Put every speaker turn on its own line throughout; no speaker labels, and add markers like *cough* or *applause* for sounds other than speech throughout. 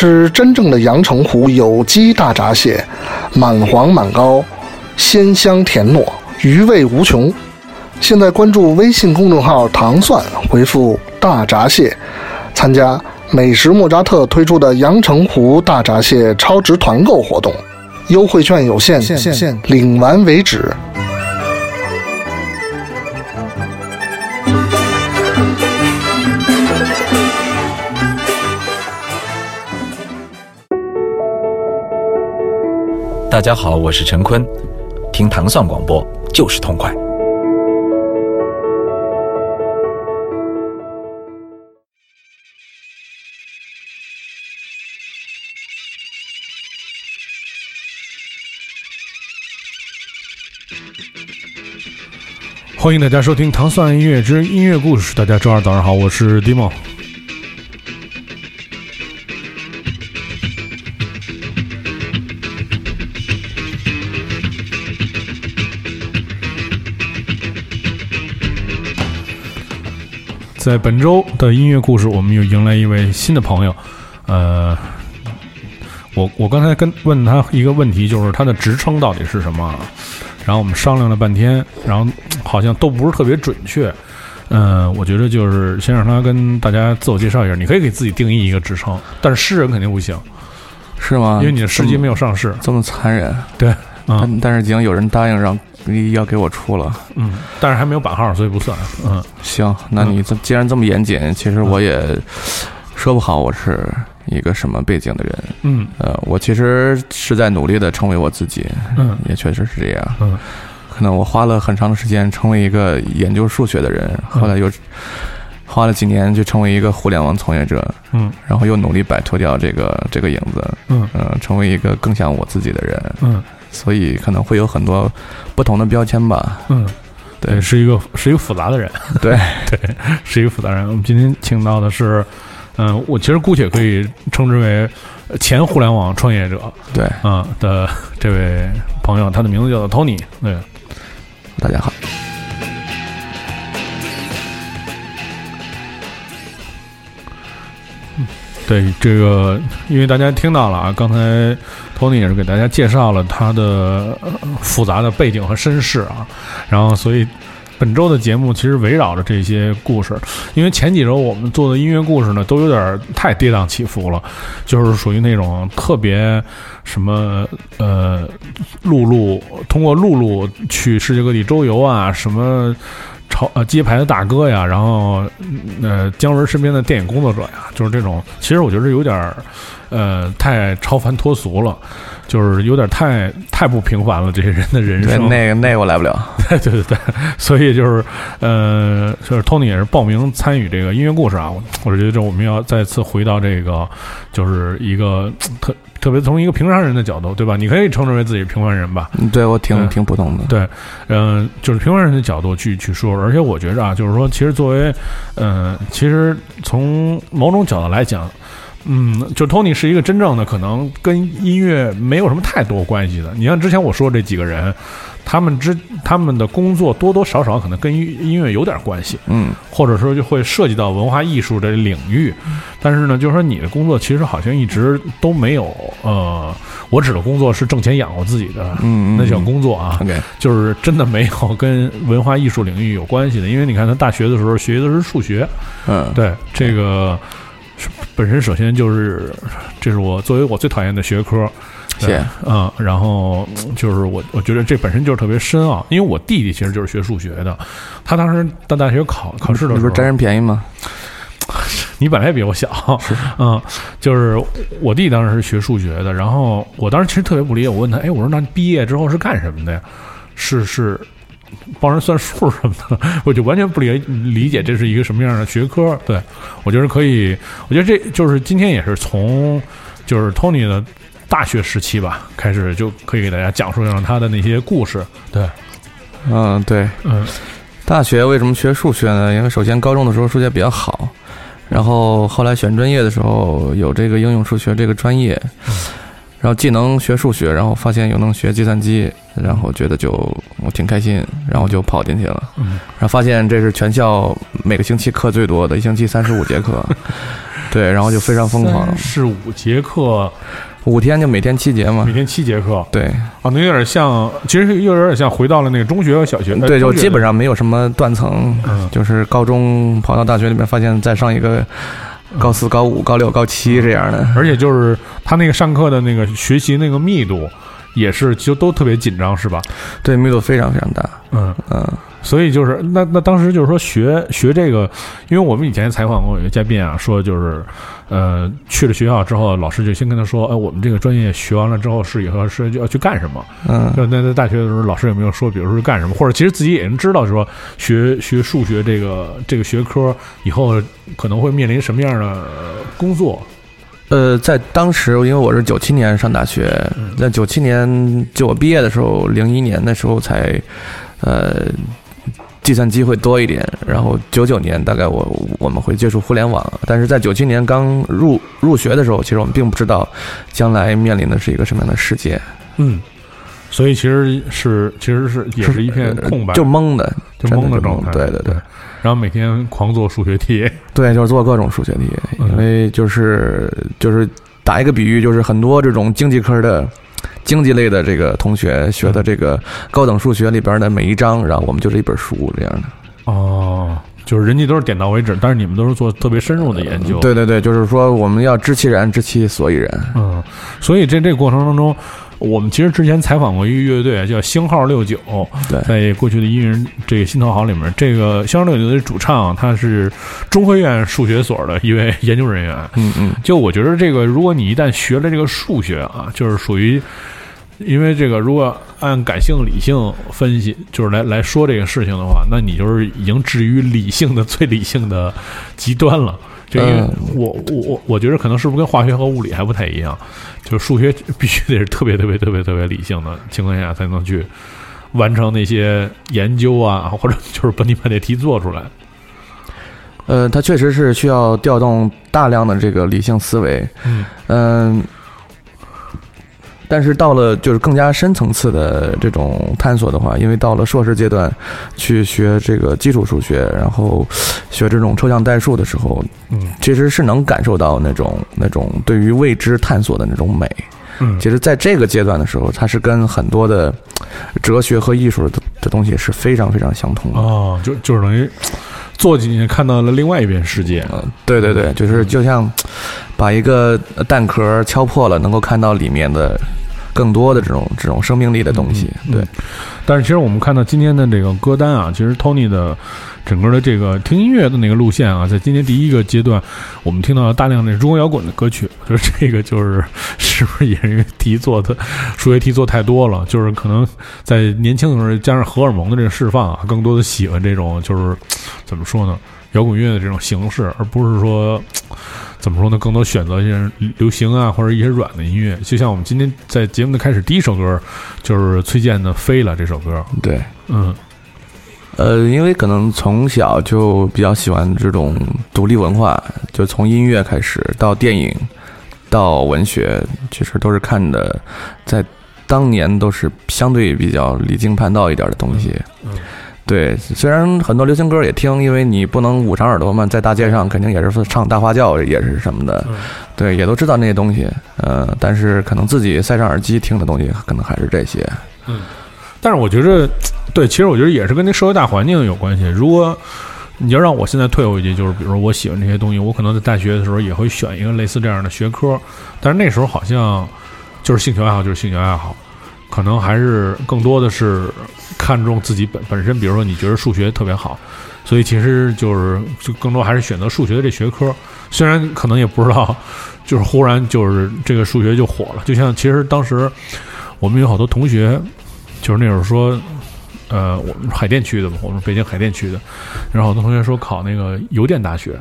吃真正的阳澄湖有机大闸蟹，满黄满膏，鲜香甜糯，余味无穷。现在关注微信公众号“糖蒜”，回复“大闸蟹”，参加美食莫扎特推出的阳澄湖大闸蟹超值团购活动，优惠券有限，领完为止。
大家好，我是陈坤，听糖蒜广播就是痛快。
欢迎大家收听《糖蒜音乐之音乐故事》。大家周二早上好，我是 Dimo。在本周的音乐故事，我们又迎来一位新的朋友。呃，我我刚才跟问他一个问题，就是他的职称到底是什么？然后我们商量了半天，然后好像都不是特别准确。嗯，我觉得就是先让他跟大家自我介绍一下。你可以给自己定义一个职称，但是诗人肯定不行，
是吗？
因为你的诗集没有上市，
这么残忍。
对，
但但是已经有人答应让要给我出了，
嗯，但是还没有版号，所以不算。嗯，
行，那你这既然这么严谨，其实我也说不好我是一个什么背景的人。
嗯，
呃，我其实是在努力的成为我自己。
嗯，
也确实是这样。
嗯，
可能我花了很长的时间成为一个研究数学的人，后来又花了几年就成为一个互联网从业者。
嗯，
然后又努力摆脱掉这个这个影子。
嗯，
呃，成为一个更像我自己的人。
嗯。
所以可能会有很多不同的标签吧。
嗯，对，是一个是一个复杂的人。*laughs*
对 *laughs*
对，是一个复杂人。我们今天请到的是，嗯，我其实姑且可以称之为前互联网创业者。
对，
嗯的这位朋友，他的名字叫做 Tony。对，
大家好。
对这个，因为大家听到了啊，刚才托尼也是给大家介绍了他的复杂的背景和身世啊，然后所以本周的节目其实围绕着这些故事，因为前几周我们做的音乐故事呢都有点太跌宕起伏了，就是属于那种特别什么呃陆路通过陆路去世界各地周游啊什么。超呃街牌的大哥呀，然后呃姜文身边的电影工作者呀，就是这种。其实我觉得有点儿呃太超凡脱俗了，就是有点太太不平凡了。这些人的人生，
那个那个我来不了。
对对对对，所以就是呃，就是 Tony 也是报名参与这个音乐故事啊。我觉得这我们要再次回到这个，就是一个特。特别从一个平常人的角度，对吧？你可以称之为自己是平凡人吧？
对我挺挺普通的。
对，嗯，就是平凡人的角度去去说。而且我觉着啊，就是说，其实作为，嗯，其实从某种角度来讲，嗯，就 Tony 是一个真正的可能跟音乐没有什么太多关系的。你像之前我说这几个人。他们之他们的工作多多少少可能跟音乐有点关系，
嗯，
或者说就会涉及到文化艺术这领域，但是呢，就是说你的工作其实好像一直都没有，呃，我指的工作是挣钱养活自己的，
嗯，
那叫工作啊，就是真的没有跟文化艺术领域有关系的，因为你看他大学的时候学的是数学，
嗯，
对，这个本身首先就是这是我作为我最讨厌的学科。
谢，
嗯，然后就是我，我觉得这本身就是特别深奥，因为我弟弟其实就是学数学的，他当时到大学考考试的时候，你
不是占人便宜吗？*laughs*
你本来也比我小，嗯，就是我弟当时是学数学的，然后我当时其实特别不理解，我问他，哎，我说那毕业之后是干什么的呀？是是帮人算数什么的，我就完全不理理解这是一个什么样的学科。对我觉得可以，我觉得这就是今天也是从就是 Tony 的。大学时期吧，开始就可以给大家讲述上他的那些故事。对，
嗯，对，
嗯，
大学为什么学数学呢？因为首先高中的时候数学比较好，然后后来选专业的时候有这个应用数学这个专业，然后既能学数学，然后发现又能学计算机，然后觉得就我挺开心，然后就跑进去了。然后发现这是全校每个星期课最多的，一星期三十五节课。*laughs* 对，然后就非常疯狂，
是五节课，
五天就每天七节嘛
每，天七节课。
对
哦，那有点像，其实又有点像回到了那个中学和小学。呃
对，就基本上没有什么断层，
嗯
就是高中跑到大学里面，发现再上一个高四、高五、高六、高七这样的。
而且就是他那个上课的那个学习那个密度，也是就都特别紧张，是吧？
对，密度非常非常大。
嗯，
嗯，
所以就是那那当时就是说学学这个，因为我们以前采访过有一个嘉宾啊，说就是呃去了学校之后，老师就先跟他说，哎，我们这个专业学完了之后是以后是要去干什么？
嗯，
就那在大学的时候，老师有没有说，比如说是干什么，或者其实自己也能知道，说学学数学这个这个学科以后可能会面临什么样的呃工作？
呃，在当时，因为我是九七年上大学，在九七年就我毕业的时候，零一年那时候才，呃，计算机会多一点。然后九九年大概我我们会接触互联网，但是在九七年刚入入学的时候，其实我们并不知道将来面临的是一个什么样的世界，
嗯，所以其实是其实是也是一片空白，
就懵的，
就懵的状态。
对对对。
然后每天狂做数学题，
对，就是做各种数学题，
嗯
因为就是就是打一个比喻，就是很多这种经济科的。经济类的这个同学学的这个高等数学里边的每一章，然后我们就是一本书这样的。
哦，就是人家都是点到为止，但是你们都是做特别深入的研究。，
对对对，就是说我们要知其然，知其所以然。
嗯，所以这这个过程当中，我们其实之前采访过一个乐队叫星号六九，在过去的音乐人这个心头好里面，这个星号六九的主唱他是中科院数学所的一位 *laughs* 研究人员。
嗯嗯，
就我觉得这个，如果你一旦学了这个数学啊，就是属于，因为这个如果按感性理性分析，就是来来说这个事情的话，那你就是已经置于理性的 *laughs* 最理性的极端了。就因为
嗯
我我我我觉得可能是不是跟化学和物理还不太一样，就是数学 *laughs* 必须得是特别特别特别特别理性的情况下才能去完成那些研究啊，或者 *laughs* 就是把你把那题做出来。
呃，它确实是需要调动大量的这个理性思维。
嗯
嗯，但是到了就是更加深层次的这种探索的话，因为到了硕士阶段，去学这个基础数学，然后学这种抽象代数的时候，
嗯
其实是能感受到那种那种对于未知探索的那种美。
嗯
其实，在这个阶段的时候，它是跟很多的哲学和艺术的的东西是非常非常相通的。
哦，就就是等于坐进去看到了另外一边世界。
嗯，对对对，就是就像把一个蛋壳敲破了，能够看到里面的更多的这种这种生命力的东西。
嗯
对，
但是其实我们看到今天的这个歌单啊，其实 Tony 的整个的这个听音乐的那个路线啊，在今天第一个阶段，我们听到了大量的中国摇滚的歌曲。*laughs* 就是这个就是是不是也是因为题做的数学题做太多了，就是可能在年轻的时候加上荷尔蒙的这个释放啊，更多的喜欢这种就是怎么说呢，摇滚乐的这种形式，而不是说。怎么说呢？更多选择一些流行啊，或者一些软的音乐。就像我们今天在节目的开始第一首歌，就是崔健的《飞了》这首歌。
对，
嗯
呃，因为可能从小就比较喜欢这种独立文化，就从音乐开始到电影，到文学，其实都是看的，在当年都是相对比较离经叛道一点的东西。
嗯
对，虽然很多流行歌也听，因为你不能捂上耳朵嘛，在大街上肯定也是唱大花轿，也是什么的，
嗯
对，也都知道那些东西。呃，但是可能自己塞上耳机听的东西，可能还是这些。
嗯。但是我觉着，对，其实我觉得也是跟那社会大环境有关系。如果你要让我现在退回去，就是比如说我喜欢这些东西，我可能在大学的时候也会选一个类似这样的学科，但是那时候好像就是兴趣爱好就是兴趣爱好，可能还是更多的是看重自己本本身，比如说你觉得数学特别好，所以其实就是就更多还是选择数学的这学科，虽然可能也不知道，就是忽然就是这个数学就火了，就像其实当时我们有好多同学，就是那会儿说。呃，我们海淀区的嘛，我们北京海淀区的，然后好多同学说考那个邮电大学，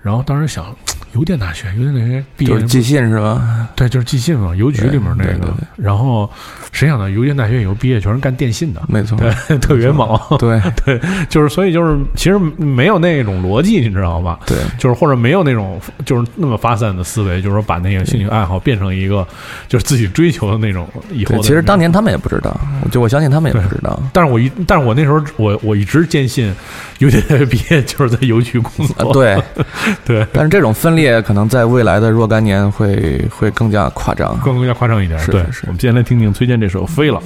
然后当时想，邮电大学，邮电大学毕业
就是寄信是吧？
对，就是寄信嘛，邮局里面那个
对对对。
然后谁想到邮电大学以后毕业全是干电信的，
没错，*laughs*
对，特别猛。
对
对，就是所以就是其实没有那种逻辑，你知道吧？
对
就是或者没有那种就是那么发散的思维，就是说把那个兴趣爱好变成一个就是自己追求的那种以后。
其实当年他们也不知道，就我相信他们也不知道。
但是我一，但是我那时候我我一直坚信，邮电大学毕业就是在邮局工
啊，
作。
对，*laughs*
对，
但是这种分烈可能在未来的若干年会会更加夸张。
更更加夸张一点。
是是
我们今天来听听崔健这首《飞了》。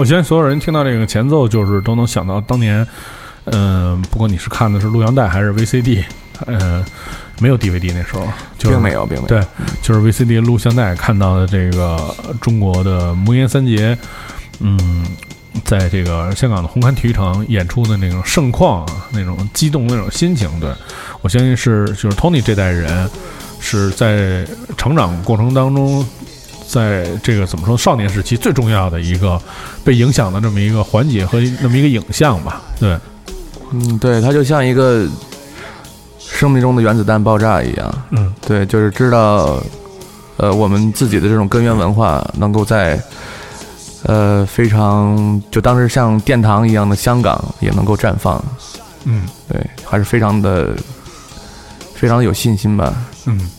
我
相信所有人听到这个前奏，就是都能想到当年，嗯、不管你是看的是录像带还是 VCD，呃，没有 DVD 那时候，就是
并没有，并没有。
对，就是 VCD 录像带看到的这个中国的魔岩三杰，嗯，在这个香港的红磡体育场演出的那种盛况啊，那种激动那种心情，对我相信是就是 Tony 这代人是在成长过程当中，在这个怎么说少年时期最重要的一个被影响的这么一个环节和那么一个影像吧，对，
嗯，对，它就像一个生命中的原子弹爆炸一样。
嗯，
对，就是知道，呃，我们自己的这种根源文化能够在，呃，非常就当时像殿堂一样的香港也能够绽放。
嗯
对，还是非常的，非常的有信心吧。
嗯，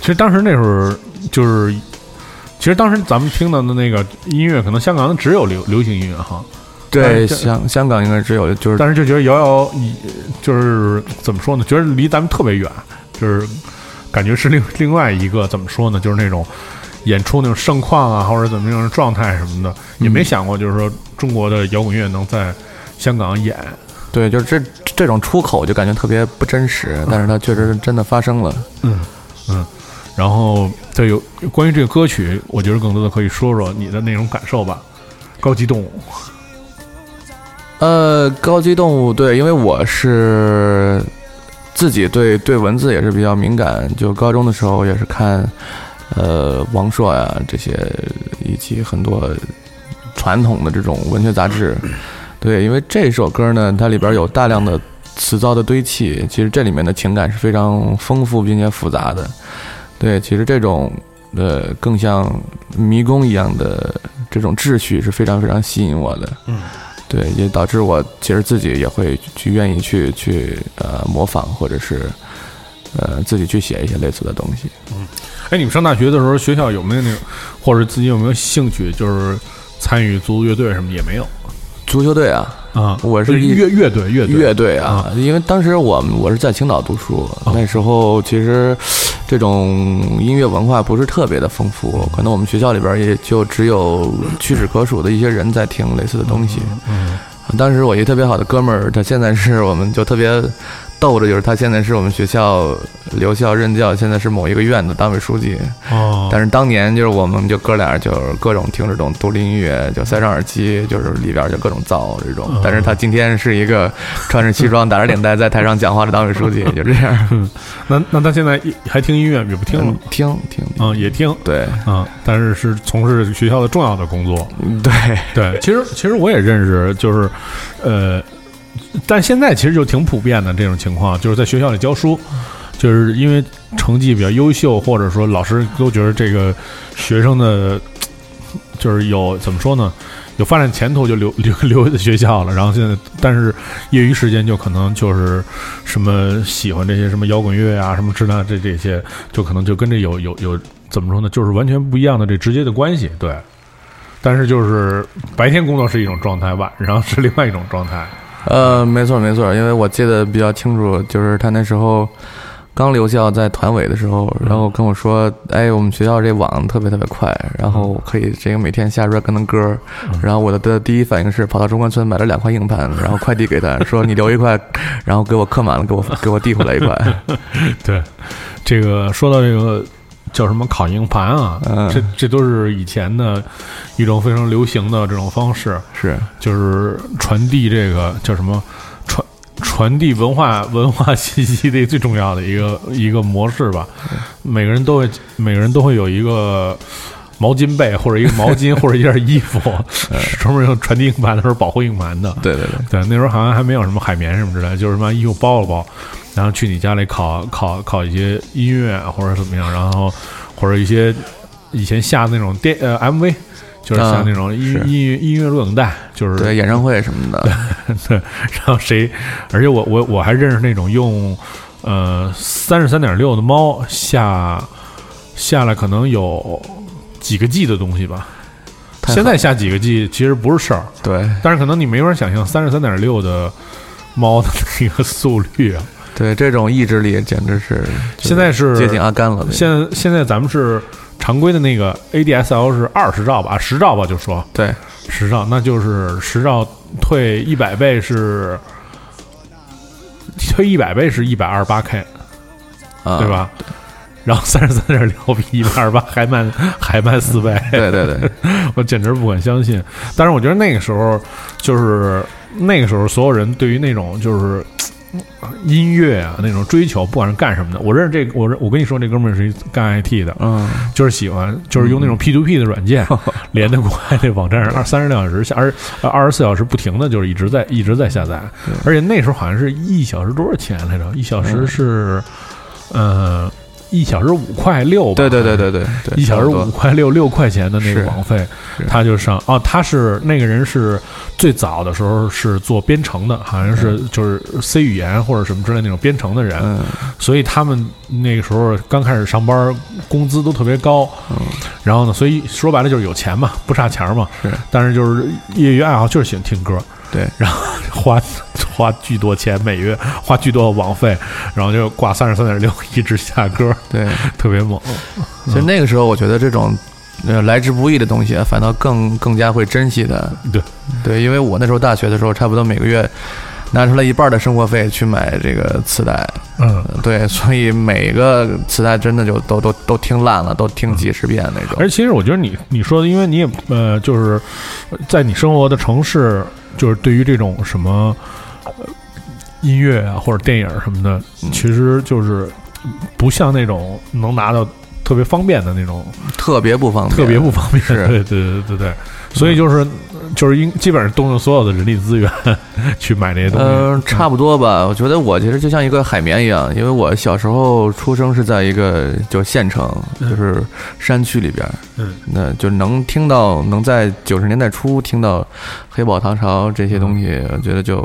其实当时那会儿就是，其实当时咱们听到的那个音乐，可能香港只有流流行音乐哈，
对，香香港应该只有就是
但是就觉得遥遥，就是怎么说呢？觉得离咱们特别远，就是感觉是另另外一个怎么说呢？就是那种演出那种盛况啊，或者怎么样的状态什么的，也没想过就是说中国的摇滚乐能在香港演。
对，就是这这种出口就感觉特别不真实，但是它确实是真的发生了。
嗯嗯，然后对有关于这个歌曲，我觉得更多的可以说说你的那种感受吧。高级动物，
呃，高级动物对，因为我是自己对对文字也是比较敏感，就高中的时候也是看呃王朔呀这些以及很多传统的这种文学杂志。*clears throat* 对，因为这首歌呢，它里边有大量的词藻的堆砌，其实这里面的情感是非常丰富并且复杂的。对，其实这种呃更像迷宫一样的这种秩序是非常非常吸引我的。
嗯，
对，也导致我其实自己也会去愿意去去呃模仿，或者是呃自己去写一些类似的东西。
嗯哎，你们上大学的时候，学校有没有那种，或者自己有没有兴趣，就是参与足球乐队什么也没有
足球队啊，
啊？
我是一
乐乐队乐队
乐队啊，因为当时我们我是在青岛读书，那时候其实这种音乐文化不是特别的丰富，可能我们学校里边也就只有屈指可数的一些人在听类似的东西。
嗯
当时我一个特别好的哥们儿，他现在是我们就特别逗的，就是他现在是我们学校留校任教，现在是某一个院的党委书记。
哦，
但是当年就是我们就哥俩就是各种听这种独立音乐，就塞上耳机，就是里边就各种造这种。但是他今天是一个穿着西装打着领带在台上讲话的党委书记，*laughs* 就这样。
那那他现在还听音乐也不听了
嗯？听听，
啊、也听
对
啊、但是是从事学校的重要的工作。
对，
对，其实其实我也认识，就是呃，但现在其实就挺普遍的这种情况，就是在学校里教书，就是因为成绩比较优秀，或者说老师都觉得这个学生的，就是有怎么说呢？有发展前途就留 *laughs* 留留在学校了，然后现在但是业余时间就可能就是什么喜欢这些什么摇滚乐啊，什么之类的这这些，就可能就跟这有有有怎么说呢？就是完全不一样的这直接的关系，对。但是就是白天工作是一种状态，晚上是另外一种状态。
呃，没错没错，因为我记得比较清楚，就是他那时候刚留校在团委的时候，然后跟我说，哎，我们学校这网特别特别快，然后可以这个每天下边跟他歌，然后我的的第一反应是跑到中关村买了两块硬盘，然后快递给他，说你留一块，然后给我刻满了，给我给我递回来一块。*laughs*
对，这个说到这个叫什么烤硬盘啊，
嗯。
这这都是以前的一种非常流行的这种方式，
是，
就是传递这个叫什么传传递文化文化信息的最重要的一个一个模式吧。每个人都会每个人都会有一个毛巾被或者一个毛巾 *laughs* 或者一件衣服，专门用传递硬盘的时候保护硬盘的。
对对对，
对，那时候好像还没有什么海绵什么之类，就是什么衣服包了包，然后去你家里拷拷拷一些音乐啊或者怎么样，然后 *laughs* 或者一些以前下那种电呃 MV，就是像
啊
那种音、
是
音乐音乐录影带，就是
对演唱会什么的，*laughs*
对，然后谁，而且我我我还认识那种用呃三十三点六的猫下下来可能有几个 G 的东西吧。现在下几个 G 其实不是事儿，
对
但是可能你没法想象三十三点六的猫的那个速率啊。
对，这种意志力简直是
现在是
接近阿甘了。
现在现在咱们是常规的那个 ADSL 是二十兆吧，十兆吧，就说
对
十兆，那就是十兆退一百倍是退一百倍是一百二十八 K，
啊，
对？吧？然后三十三点六比一百二十八还慢还慢四倍，
对对对，*laughs*
我简直不敢相信。但是我觉得那个时候就是那个时候，所有人对于那种就是。呃音乐啊，那种追求，不管是干什么的，我认识这个，我我跟你说，这哥们儿是一干 IT 的，
嗯，
就是喜欢，就是用那种 P to P 的软件，*laughs* 连的国外那网站上，二三十六小时下，二二十四小时不停的就是一直在一直在下载，而且那时候好像是一小时多少钱来着？一小时是，呃，一小时五块六吧？
对对对对对对，
一小时五块六六块钱的那个网费，他就上哦，他是那个人是最早的时候是做编程的，好像是就是 C 语言或者什么之类那种编程的人，
嗯。
所以他们那个时候刚开始上班，工资都特别高，
嗯。
然后呢，所以说白了就是有钱嘛，不差钱嘛，
是，
但是就是业余爱好就是喜欢听歌，
对，*laughs*
然后花 *laughs* 花巨多钱，每月花巨多的网费，然后就挂三十三点六一直下歌，
对。
特别猛，
其实那个时候，我觉得这种呃来之不易的东西啊，反倒更更加会珍惜的。
对
对，因为我那时候大学的时候，差不多每个月拿出来一半的生活费去买这个磁带。
嗯。
对，所以每个磁带真的就都都都听烂了，都听几十遍那种。
而其实我觉得你你说的，因为你也呃，就是在你生活的城市，就是对于这种什么、呃、音乐啊或者电影什么的，
嗯。
其实就是不像那种能拿到特别方便的那种，
特别不方便，
特别不方便。
是。
对对对对对，所以就是就是应基本上动用所有的人力资源 *laughs* 去买这些东西。
嗯，差不多吧。我觉得我其实就像一个海绵一样，因为我小时候出生是在一个就县城，就是山区里边，
嗯，
那就能听到，能在九十年代初听到黑宝、唐朝这些东西，我觉得就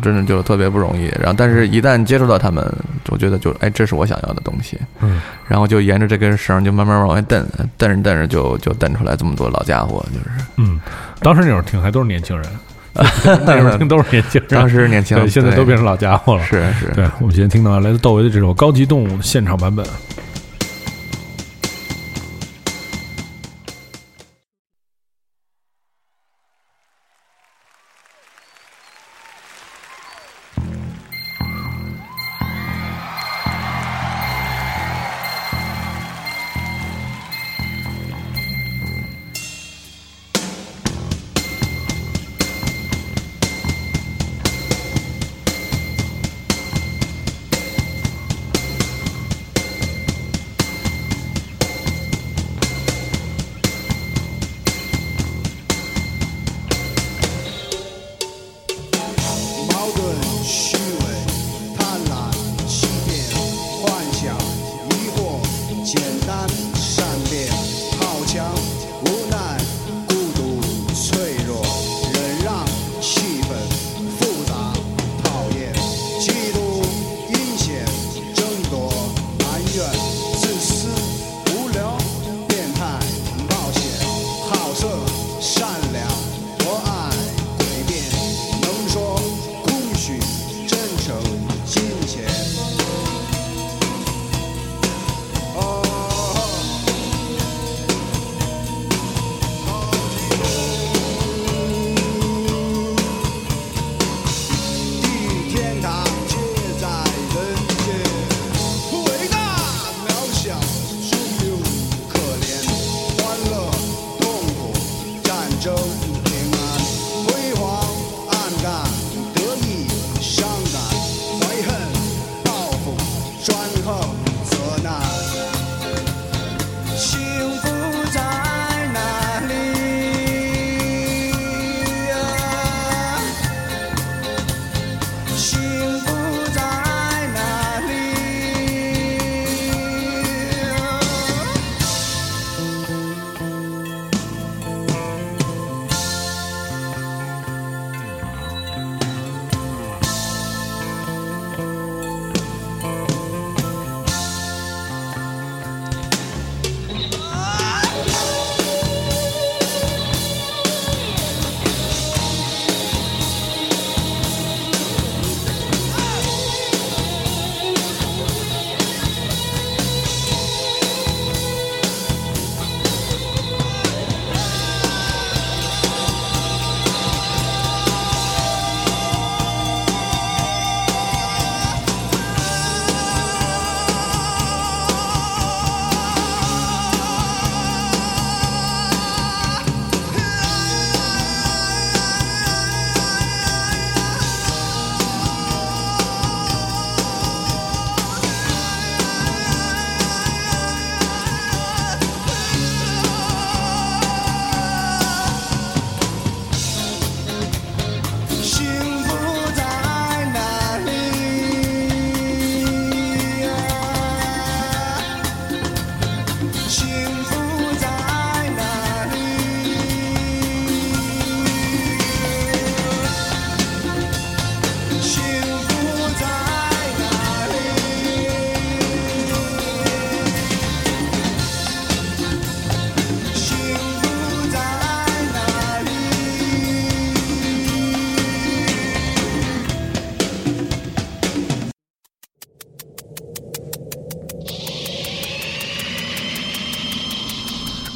真的就特别不容易。然后，但是一旦接触到他们，我觉得就哎，这是我想要的东西。
嗯，
然后就沿着这根绳就慢慢往外蹬，蹬着蹬着就就蹬出来这么多老家伙，就是
嗯，当时那会儿听还都是年轻人，*laughs* 那会儿听都是年轻人，
当时年轻
对，现在都变成老家伙了。
是是，
对，我们今天听到来自窦唯的这首《高级动物》现场版本。time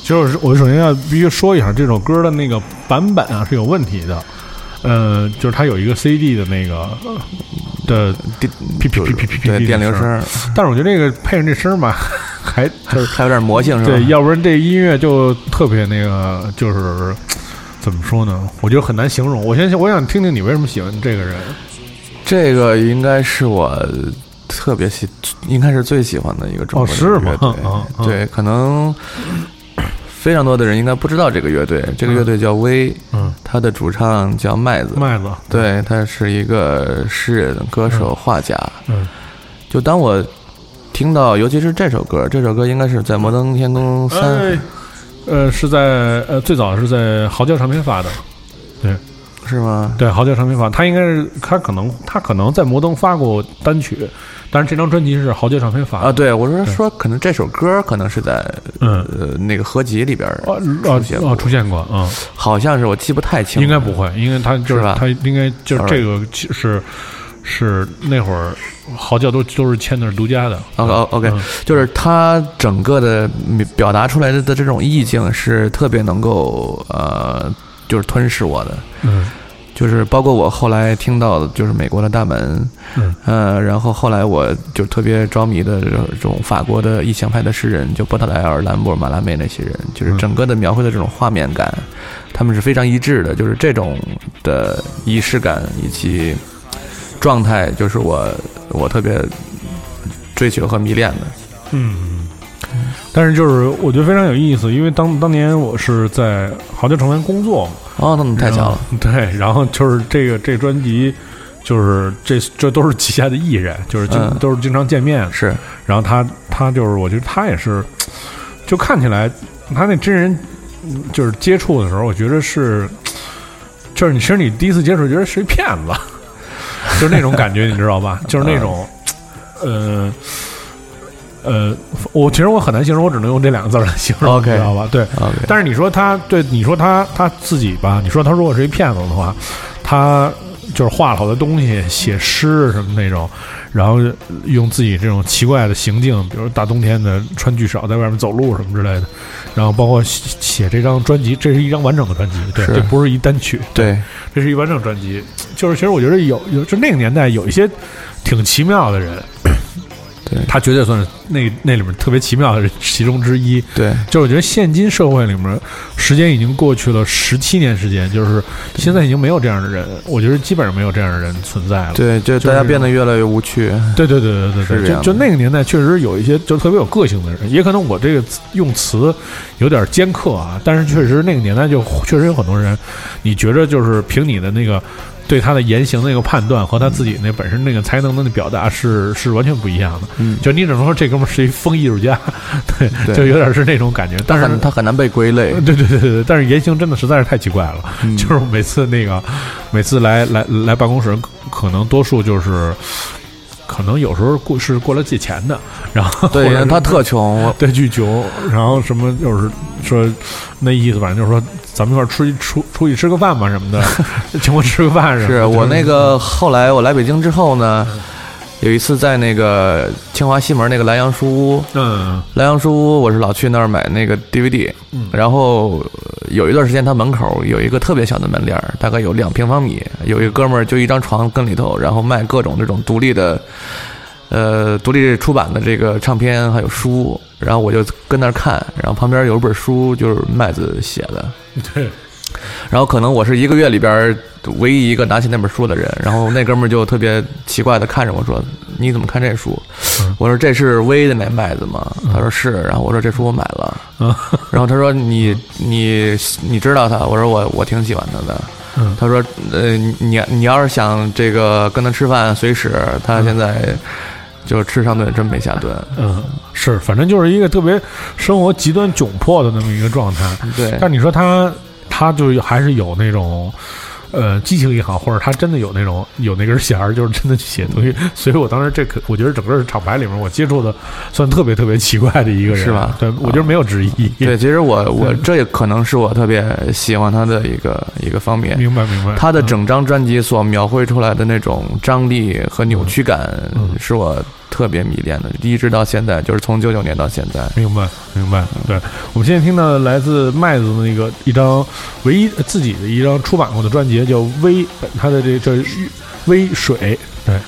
就是我首先要必须说一下，这首歌的那个版本啊是有问题的。呃，就是它有一个 CD 的那个呃的
电
噼噼噼噼噼噼
电铃声，
但是我觉得这个配上这声儿吧，还就是
还有点魔性是吧？
对，要不然这音乐就特别那个，就是怎么说呢？我觉得很难形容。我先我想听听你为什么喜欢这个人。
这个应该是我特别喜，应该是最喜欢的一个中国的
哦是吗 *laughs*
对，可能非常多的人应该不知道这个乐队。这个乐队叫威，
嗯，
他的主唱叫麦子，
麦子，
对，他是一个诗人、歌手、画家。
嗯。
就当我听到，尤其是这首歌，这首歌应该是在《摩登天空三》
哎，呃，是在呃最早是在嚎叫唱片发的，
是吗？
对，嚎叫唱片法，他应该是他可能他可能在摩登发过单曲，但是这张专辑是嚎叫唱片发的
啊，对，我
是
说，可能这首歌可能是在
嗯。
呃那个合集里边儿，
哦哦
出现过。
哦，出现过，嗯，
好像是我记不太清，
应该不会，因为他就是他应该就是这个是是那会儿嚎叫都都是签的是独家的
，，OK，
嗯。
就是他整个的表达出来的的这种意境是特别能够呃，就是吞噬我的，
嗯。
就是包括我后来听到的，就是美国的大门，
嗯。
呃，然后后来我就特别着迷的这种法国的意象派的诗人，就波特莱尔、兰博尔、马拉梅那些人，就是
嗯。
整个的描绘的这种画面感，他们是非常一致的，就是这种的仪式感以及状态，就是我我特别追求和迷恋的。
嗯，但是就是我觉得非常有意思，因为当当年我是在嚎叫成员工作嘛，
哦，那么太巧了，
对，然后就是这个这个专辑。就是这这都是旗下的艺人，就是经、
嗯
都是经常见面，
是
然后他他就是，我觉得他也是，就看起来他那真人嗯就是接触的时候，我觉得是，就是你其实你第一次接触，觉得是一骗子，*laughs* 就是那种感觉，你知道吧？就是那种，呃。呃，我其实我很难形容，我只能用这两个字来形容知道吧？对
，OK，
但是你说他对你说他他自己吧，你说他如果是一骗子的话，他就是画了好多东西，写诗什么那种，然后用自己这种奇怪的行径，比如大冬天的穿巨少在外面走路什么之类的，然后包括写写这张专辑，这是一张完整的专辑，对，这不是一单曲，
对，
这是一完整专辑。就是其实我觉得有有就那个年代有一些挺奇妙的人，
对
他绝对算是那那里面特别奇妙的其中之一。
对，
就我觉得现今社会里面，时间已经过去了十七年时间，就是现在已经没有这样的人，我觉得基本上没有这样的人存在了。
对，就
就是
大家变得越来越无趣。
对对对对对对，就就那个年代确实有一些就特别有个性的人，也可能我这个用词有点尖刻啊，但是确实那个年代就确实有很多人，你觉着就是凭你的那个对他的言行的那个判断和他自己那本身那个才能的那表达是是完全不一样的。
嗯，
就你只能说这哥们儿是一疯艺术家，*laughs* 对，
对
就有点是那种感觉。但是
他很难被归类。
对对对对对，但是言行真的实在是太奇怪了。
嗯
就是每次那个，每次来来来办公室，可能多数就是，可能有时候过是过来借钱的，然后 *laughs*
对他特穷，我
对巨穷，然后什么就是说那意思，反正就是说咱们一块儿出去出出去吃个饭吧什么的，*laughs* 请我吃个饭什么的。
是我那个后来我来北京之后呢，有一次在那个清华西门那个莱阳书屋，
嗯。
莱阳书屋我是老去那儿买那个 DVD，
嗯。
然后呃有一段时间他门口有一个特别小的门脸儿，大概有两平方米，有一个哥们儿就一张床跟里头，然后卖各种这种独立的。呃，独立出版的这个唱片还有书，然后我就跟那儿看，然后旁边有一本书就是麦子写的，
对
然后可能我是一个月里边唯一一个拿起那本书的人，然后那哥们儿就特别奇怪的看着我说：“你怎么看这书？”
嗯
我说：“这是威的那麦子吗？”他说：“是。”然后我说：“这书我买了。
嗯 *laughs*
然后他说：“你你你知道他？”我说：“我我挺喜欢他的。”
嗯
他说：“呃，你你要是想这个跟他吃饭，随时，他现在就是吃上顿真没下顿。
嗯是，反正就是一个特别生活极端窘迫的那么一个状态。
对，
但你说他，他就还是有那种，呃，激情也好，或者他真的有那种有那根弦儿，就是真的去写东西。*laughs* 所以我当时这可，我觉得整个厂牌里面我接触的算特别特别奇怪的一个人，
是吧
对，我觉得没有之一。*laughs*
对，其实我我这也可能是我特别喜欢他的一个一个方面。
明白明白。
他的整张专辑所描绘出来的那种张力和扭曲感
嗯，
是我特别迷恋的，一直到现在，就是从九九年到现在。
明白，明白。对，我们现在听到来自麦子的那个一张唯一自己的一张出版过的专辑，叫《微》，他的这这《微水》。对。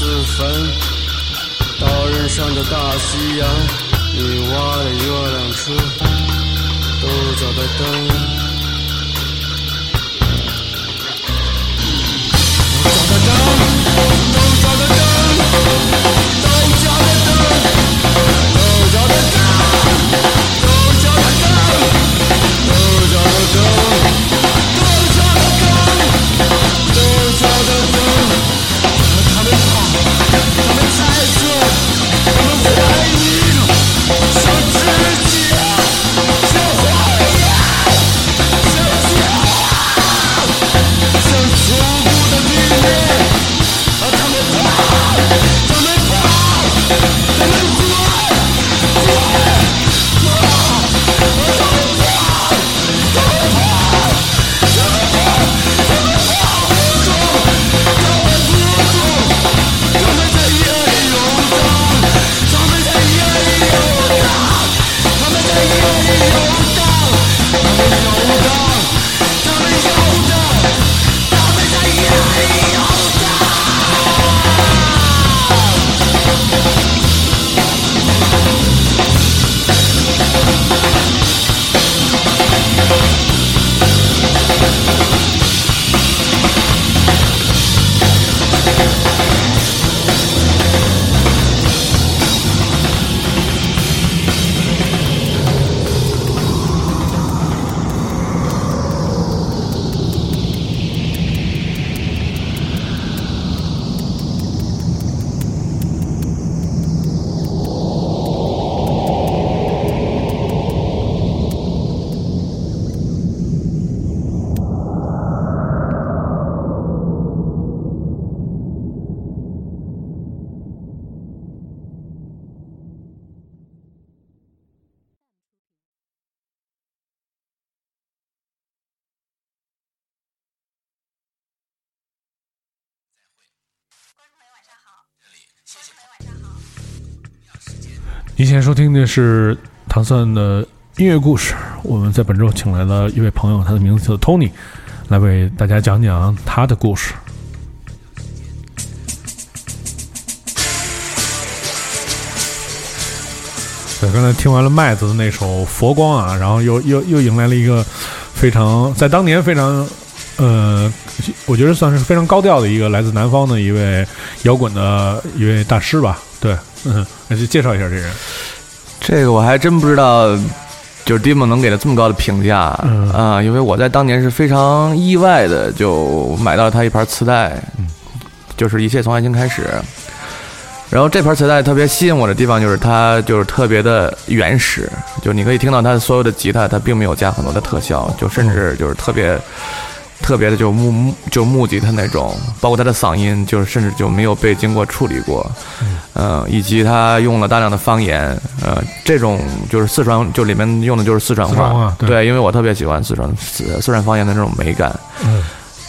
自
焚，刀刃上的大西洋，你挖的月亮车，豆角的灯。
您现在收听的是唐蒜的音乐故事。我们在本周请来了一位朋友，他的名字叫 Tony，来为大家讲讲他的故事。对，刚才听完了麦子的那首《佛光》啊，然后又又又迎来了一个非常在当年非常呃，我觉得算是非常高调的一个来自南方的一位摇滚的一位大师吧。对，嗯，*laughs* 那就介绍一下这人。
这个我还真不知道，就是 Dimon 能给他这么高的评价啊、
嗯
因为我在当年是非常意外的就买到他一盘磁带，就是一切从爱情开始。然后这盘磁带特别吸引我的地方就是它就是特别的原始，就你可以听到它所有的吉他，它并没有加很多的特效，就甚至就是特别特别的就木木就木吉他那种，包括他的嗓音，就是甚至就没有被经过处理过，嗯、以及他用了大量的方言，呃，这种就是四川就里面用的就是四川
话。对。
对，因为我特别喜欢四川四四川方言的那种美感，
嗯。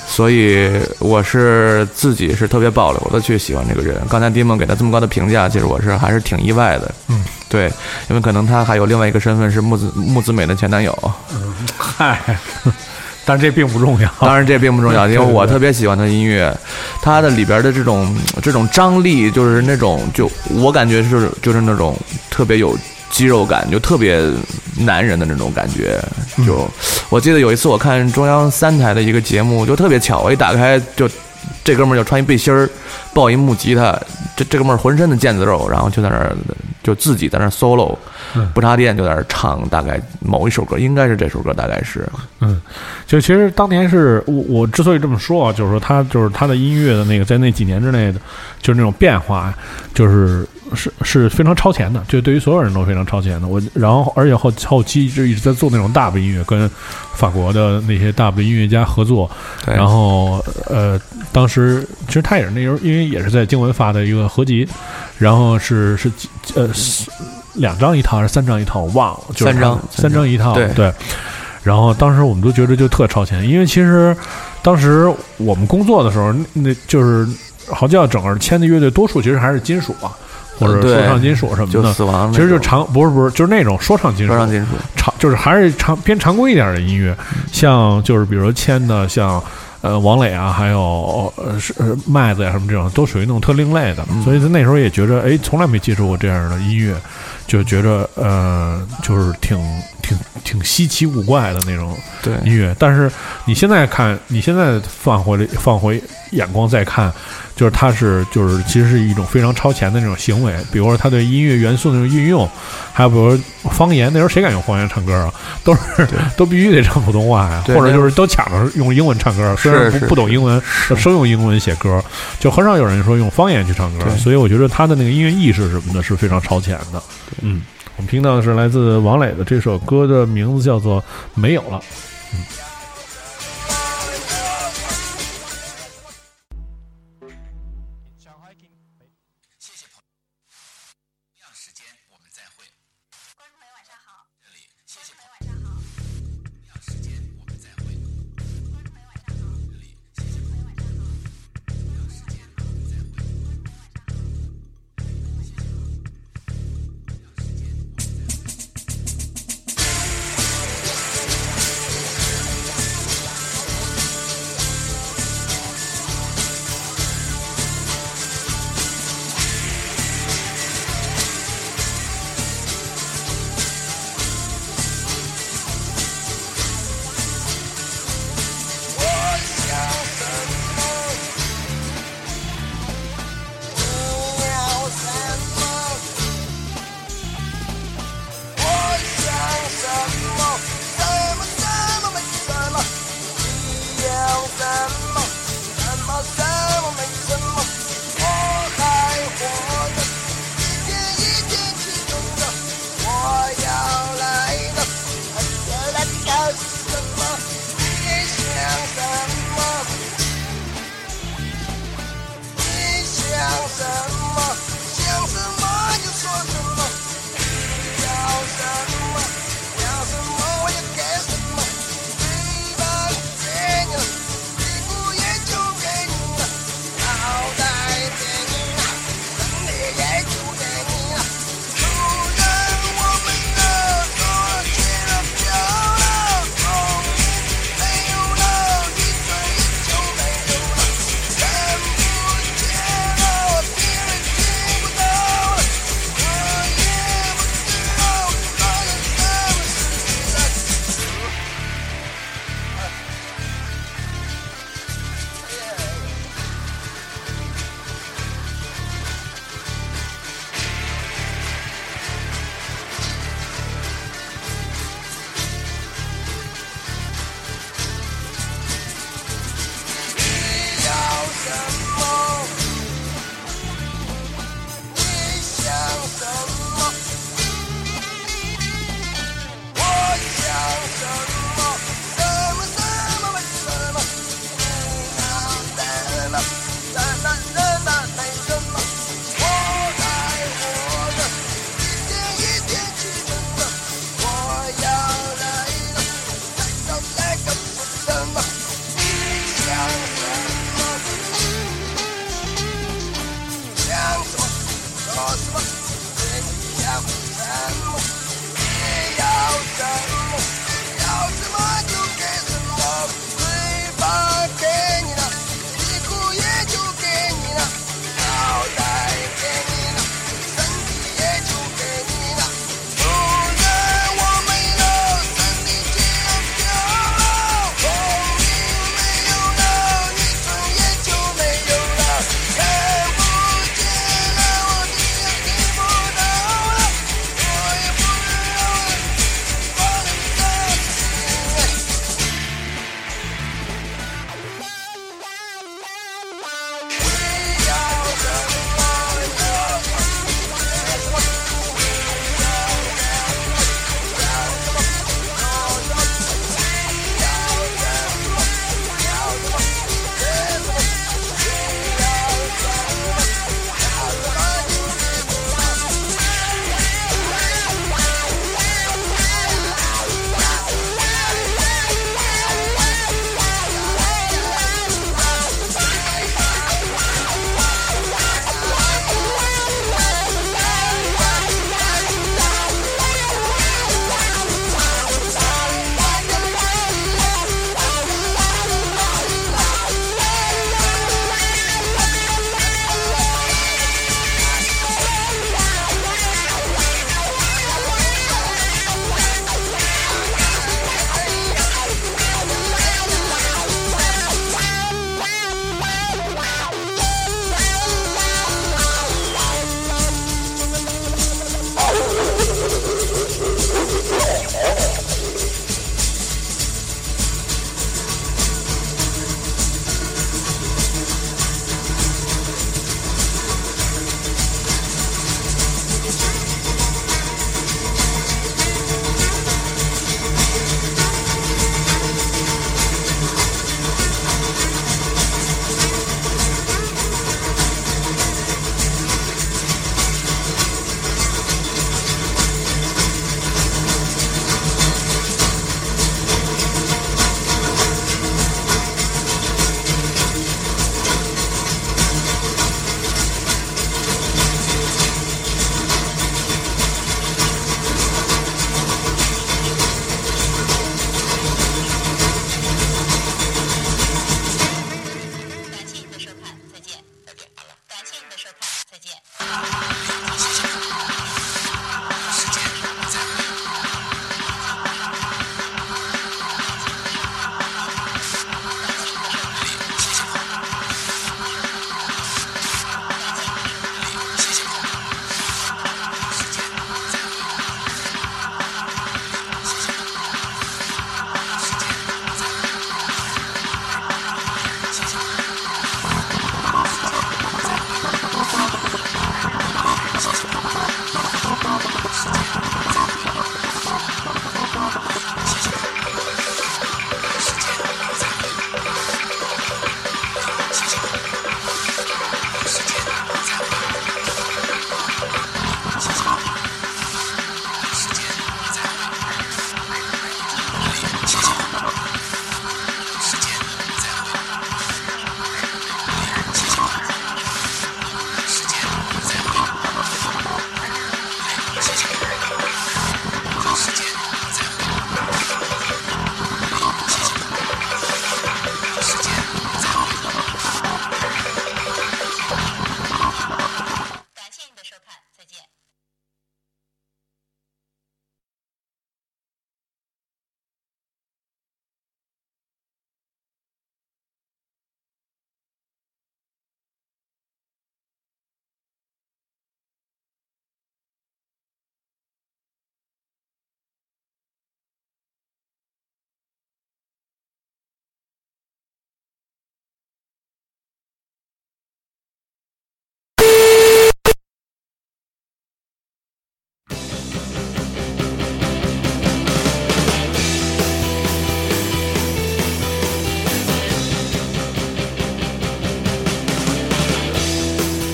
所以我是自己是特别保留的去喜欢这个人。刚才 Dimon 给他这么高的评价，其实我是还是挺意外的。
嗯，
对，因为可能他还有另外一个身份是木子木子美的前男友。
嗨，但是这并不重要。
当然这并不重要，*laughs* 因为我特别喜欢他的音乐，他的里边的这种这种张力，就是那种就我感觉是就是那种特别有肌肉感，就特别男人的那种感觉。就我记得有一次我看中央三台的一个节目，就特别巧，我一打开就这哥们儿就穿一背心儿，抱一木吉他，这这哥们儿浑身的腱子肉，然后就在那儿就自己在那儿 solo，
嗯
不插电就在那儿唱，大概某一首歌，应该是这首歌，大概是。
嗯，就其实当年是我我之所以这么说啊，就是说他就是他的音乐的那个在那几年之内的，就是那种变化，就是是是非常超前的，就对于所有人都非常超前的。我然后而且后后期就一直在做那种 dub 音乐，跟法国的那些 dub 的音乐家合作，
对
然后呃，当时其实他也是那时候，因为也是在经文发的一个合集，然后是是几呃是两张一套还是三张一套，我忘了，就是
三张
三张一套，
对
对。然后当时我们都觉得就特超前，因为其实当时我们工作的时候，那那就是好像整个签的乐队多数其实还是金属啊，或者说唱金属什么
就
的，
死亡，
其实就常不是不是就是那种说唱金属。
说，唱金属，
常就是还是常偏常规一点的音乐，像就是比如说签的像。呃，王磊啊，还有呃是呃麦子呀、什么这种，都属于那种特另类的，所以他那时候也觉着，哎，从来没接触过这样的音乐，就觉着呃，就是挺挺挺稀奇古怪的那种，音乐。但是你现在看，你现在放回放回眼光再看，就是他是就是其实是一种非常超前的那种行为。比如说他对音乐元素的那种运用，还有比如说方言，那时候谁敢用方言唱歌啊？都是 *laughs* 都必须得唱普通话呀，
对
或者就是都抢着用英文唱歌，虽然不不懂英文，生用英文写歌，就很少有人说用方言去唱歌。所以我觉得他的那个音乐意识什么的是非常超前的。嗯，我们听到的是来自王磊的这首歌的名字叫做《没有了》。
观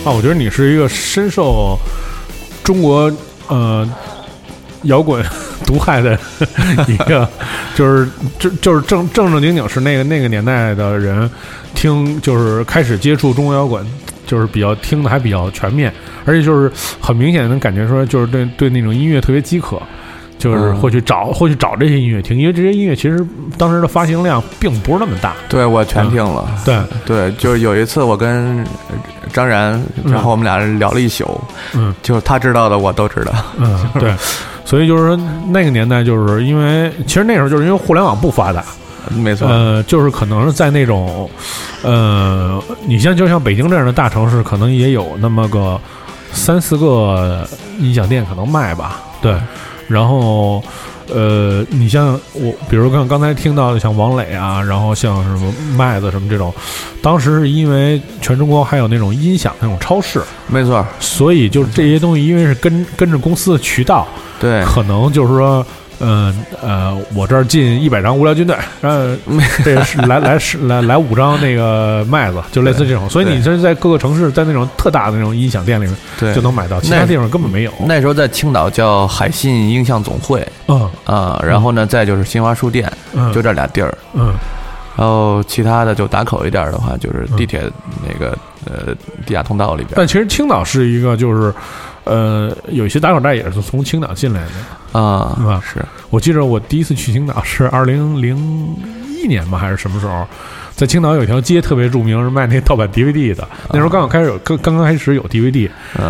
啊，我觉得你是一个深受中国呃摇滚 *laughs* 毒害的一个，就是就就是正正正经经是那个那个年代的人听，就是开始接触中国摇滚，就是比较听的还比较全面，而且就是很明显能感觉出来，就是对对那种音乐特别饥渴。就是会去找，会去找这些音乐听，因为这些音乐其实当时的发行量并不是那么大。
对我全听了。
对，
对，就是有一次我跟张然，然后我们俩人聊了一宿，
嗯，
就是他知道的我都知道。
嗯，*laughs* 对，所以就是说那个年代，就是因为其实那时候就是因为互联网不发达，
没错，
呃，就是可能是在那种，呃，你像就像北京这样的大城市，可能也有那么个三四个音响店可能卖吧，对。然后，呃，你像我，比如刚刚才听到的像王磊啊，然后像什么麦子什么这种，当时是因为全中国还有那种音响那种超市，
没错，
所以就是这些东西，因为是跟跟着公司的渠道，
对，
可能就是说。嗯呃，我这儿进一百张无聊军队，呃，这个是来来是来来五张那个麦子，就类似这种。所以你这是在各个城市，在那种特大的那种音响店里面，
对，
就能买到，其他地方根本没有。
那时候在青岛叫海信音像总会，
嗯
啊，然后呢，再就是新华书店，
嗯，
就这俩地儿，
嗯，
然后其他的就打口一点的话，就是地铁那个呃地下通道里边。
但其实青岛是一个就是。呃，有一些打口袋也是从青岛进来的
啊，
是吧？
是
我记得我第一次去青岛是二零零一年吧，还是什么时候？在青岛有一条街特别著名，是卖那盗版 DVD 的。那时候刚好开始有，刚刚刚开始有 DVD，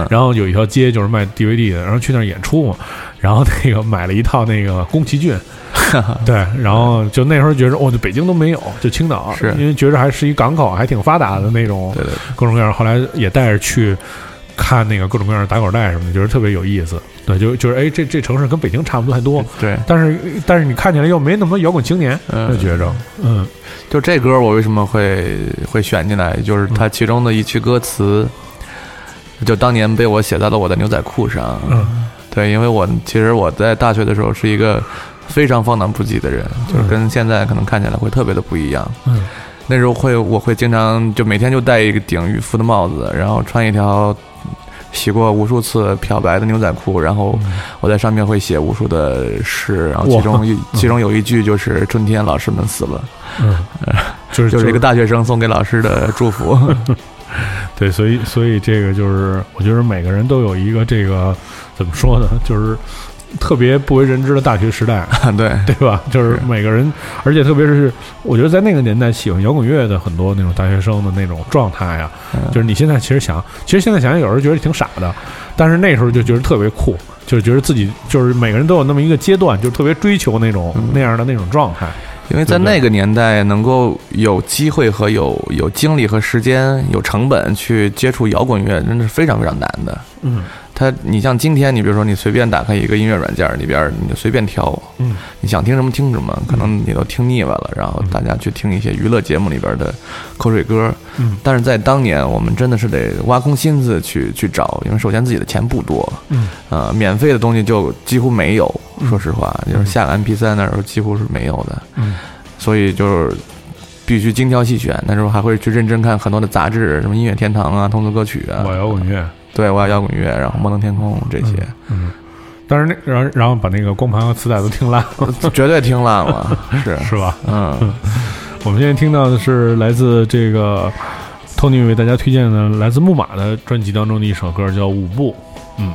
然后有一条街就是卖 DVD 的，然后去那儿演出嘛，然后那个买了一套那个宫崎骏，*laughs* 对，然后就那时候觉得，哦，就北京都没有，就青岛，
是
因为觉着还是一港口，还挺发达的那种，
对对，
各种各样。后来也带着去。看那个各种各样的打口袋什么的，觉得特别有意思。对，就就是哎，这这城市跟北京差不多还多。
对，
但是但是你看起来又没那么多摇滚青年，就觉着，嗯，
就这歌我为什么会会选进来？就是它其中的一句歌词，就当年被我写在了我的牛仔裤上。
嗯，
对，因为我其实我在大学的时候是一个非常放荡不羁的人，就是跟现在可能看起来会特别的不一样。
嗯，
那时候会我会经常就每天就戴一个顶渔夫的帽子，然后穿一条。洗过无数次漂白的牛仔裤，然后我在上面会写无数的诗，然后其中一其中有一句就是“春天老师们死了”，
嗯，*laughs* 就是 *laughs*
就是一个大学生送给老师的祝福。*laughs*
对，所以所以这个就是我觉得每个人都有一个这个怎么说呢，就是。特别不为人知的大学时代，*laughs*
对
对吧？就是每个人，而且特别是我觉得在那个年代喜欢摇滚乐的很多那种大学生的那种状态呀，就是你现在其实想，其实现在想想有时候觉得挺傻的，但是那时候就觉得特别酷，就是觉得自己就是每个人都有那么一个阶段，就特别追求那种那样的那种状态。
因为在那个年代，能够有机会和有有精力和时间、有成本去接触摇滚乐，真的是非常非常难的。
嗯。
他，你像今天，你比如说，你随便打开一个音乐软件里边，你就随便挑，
嗯，
你想听什么听什么，可能你都听腻歪了，然后大家去听一些娱乐节目里边的口水歌，
嗯，
但是在当年，我们真的是得挖空心思去去找，因为首先自己的钱不多，
嗯，
呃，免费的东西就几乎没有，说实话，就是下个 MP 三那时候几乎是没有的，
嗯，
所以就是必须精挑细选，那时候还会去认真看很多的杂志，什么音乐天堂啊、通俗歌曲啊，
我摇滚乐。
对，我爱摇滚乐，然后摩登天空这些，
嗯，但是那然后然后把那个光盘和磁带都听烂了，
绝对听烂了，*laughs* 是。
是吧？
嗯，
我们现在听到的是来自这个 Tony 为大家推荐的来自木马的专辑当中的一首歌，叫《舞步》，嗯。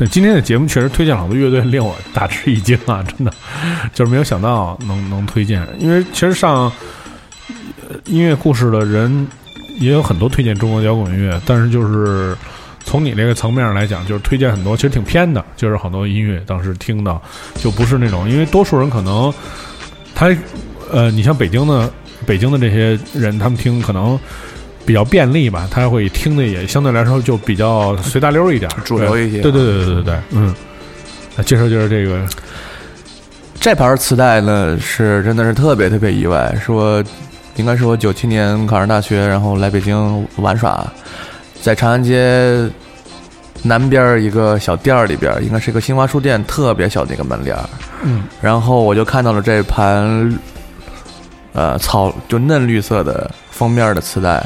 对，今天的节目确实推荐了好多乐队，令我大吃一惊啊！真的，就是没有想到能能推荐，因为其实上音乐故事的人也有很多推荐中国摇滚乐，但是就是从你这个层面上来讲，就是推荐很多其实挺偏的，就是好多音乐当时听到就不是那种，因为多数人可能他呃，你像北京的北京的这些人，他们听可能。比较便利吧，他会听的也相对来说就比较随大溜一点，
主流一些。
对对对对对对，嗯。那介绍介绍这个，
这盘磁带呢是真的是特别特别意外，是我应该是我九七年考上大学，然后来北京玩耍，在长安街南边一个小店儿里边，应该是一个新华书店特别小的一个门脸儿，
嗯，
然后我就看到了这盘，呃，草就嫩绿色的封面的磁带，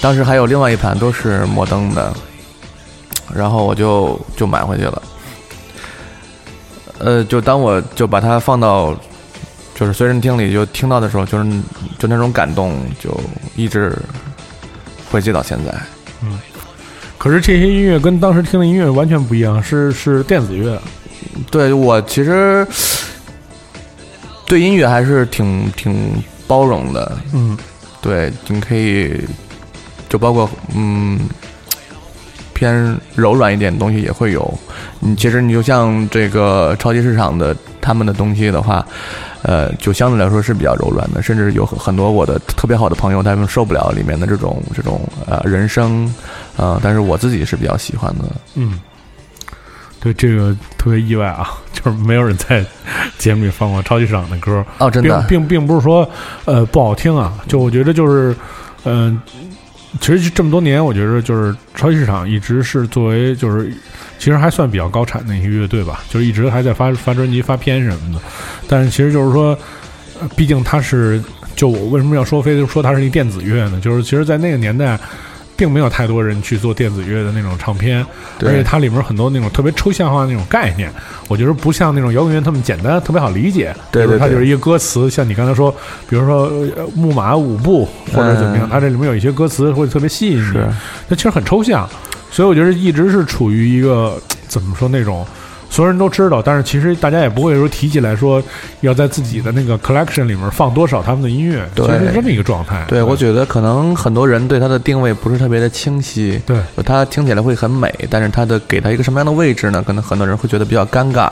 当时还有另外一盘都是摩登的，然后我就就买回去了。呃，就当我就把它放到就是随身听里就听到的时候，就是就那种感动，就一直回记到现在。
嗯可是这些音乐跟当时听的音乐完全不一样，是是电子乐，
对我其实对音乐还是挺挺包容的，
嗯，
对，你可以就包括嗯偏柔软一点的东西也会有。你其实你就像这个超级市场的他们的东西的话，呃，就相对来说是比较柔软的，甚至有很很多我的特别好的朋友，他们受不了里面的这种这种呃人声，呃，但是我自己是比较喜欢的。
嗯，对这个特别意外啊，*laughs* 就是没有人在节目里放过超级市场的歌，
哦，真的，
并并并不是说呃不好听啊，就我觉得就是嗯、其实这么多年，我觉得就是超级市场一直是作为就是其实还算比较高产的一些乐队吧，就是一直还在发发专辑、发片什么的，但是其实就是说，呃毕竟它是就我为什么要说非得说它是一电子乐呢？就是其实，在那个年代。并没有太多人去做电子乐的那种唱片，
对
而且它里面很多那种特别抽象化的那种概念，我觉得不像那种摇滚乐那么简单，特别好理解。
对
它就是一个歌词，像你刚才说，比如说呃木马舞步或者怎么样，
嗯
它这里面有一些歌词会特别吸引你
是，
它其实很抽象，所以我觉得一直是处于一个怎么说那种。所有人都知道，但是其实大家也不会说提起来说要在自己的那个 collection 里面放多少他们的音乐，
对
其实是这么一个状态。
对，我觉得可能很多人对它的定位不是特别的清晰，
对
它听起来会很美，但是它的给它一个什么样的位置呢？可能很多人会觉得比较尴尬。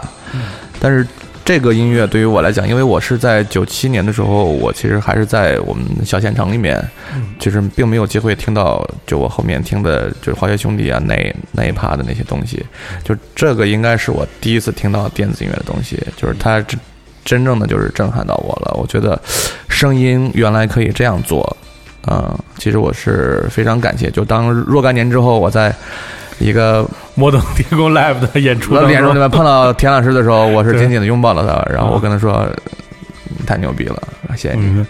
但是这个音乐对于我来讲，因为我是在九七年的时候，我其实还是在我们小县城里面，其实并没有机会听到就我后面听的，就是滑雪兄弟啊那那一趴的那些东西。就这个应该是我第一次听到电子音乐的东西，就是它真真正的就是震撼到我了。我觉得声音原来可以这样做，嗯，其实我是非常感谢。就当若干年之后，我在一个
摩登天空 live 的演出当中，
我脸上里面碰到田老师的时候，*laughs* 我是紧紧的拥抱了他，然后我跟他说：“你太牛逼了，谢谢你。
嗯，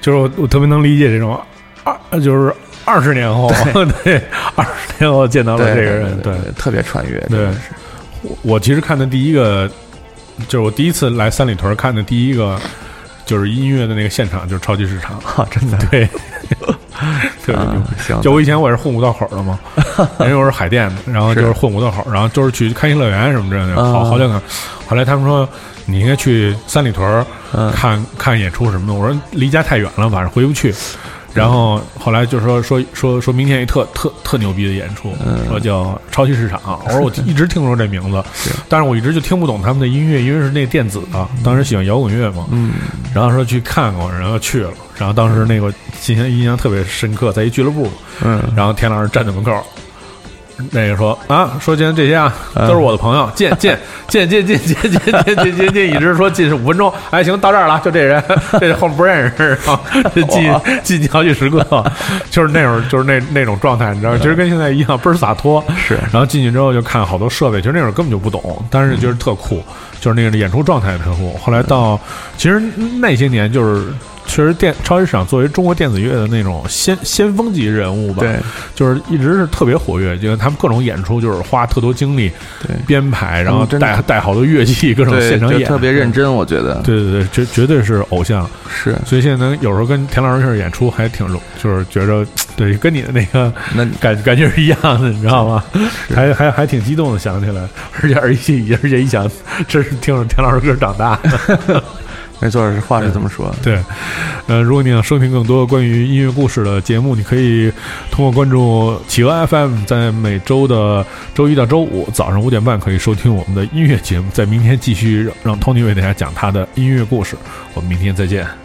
就是我我特别能理解这种二就是二十年后，*laughs* 对，二十年后见到了这个人，
对，特别穿越，
对。我我其实看的第一个，就是我第一次来三里屯看的第一个，就是音乐的那个现场，就是超级市场，
啊，*laughs* 真的。
对，特别牛
啊，行，
就我以前我也是混五道口的嘛，*laughs* 因为我是海淀的，然后就是混五道口，然后就是去开心乐园什么之类的，
啊
好好久看。后来他们说你应该去三里屯看看演出什么的，我说离家太远了，晚上回不去。然后后来就说说说说明天一特特特牛逼的演出，
嗯
说叫超级市场。*laughs* 我说我一直听说这名字，但是我一直就听不懂他们的音乐，因为是那电子的。当时喜欢摇滚乐嘛，
嗯，
然后说去看过，然后去了，然后当时那个印象印象特别深刻，在一俱乐部，
嗯，
然后田老师站在门口，那个说啊，说今天这些啊
嗯。
都是我的朋友，进进进进进进进进进进进，一直说进是五分钟，哎行，到这儿了，就这人，这后面不认识，然后就进进进好几十个，就是那种就是那那种状态，你知道，其实跟现在一样，倍儿洒脱。
是。
然后进去之后就看好多设备，其实那会儿根本就不懂，但是觉得特酷，就是那个演出状态特酷。后来到其实那些年就是确实电超级市场作为中国电子乐的那种先先锋级人物吧，
对，
就是一直是特别活跃，就他们各种演出就是花特多精力
对
编排，然后带带好多乐器，各种
对，
现场演，
特别认真，我觉得
对对对，绝绝对是偶像。
是。
所以现在能有时候跟田老师演出还挺容，就是觉着对，跟你的那个
那 *laughs*
感感觉是一样的，你知道吗？还还还挺激动的，想起来，而且而且而且一想，真是听着田老师歌长大的。*laughs*
没错，是话是这么说。
对，呃，如果你想收听更多关于音乐故事的节目，你可以通过关注企鹅 FM，在每周的周一到周五早上五点半可以收听我们的音乐节目。在明天继续让 Tony 为大家讲他的音乐故事。我们明天再见。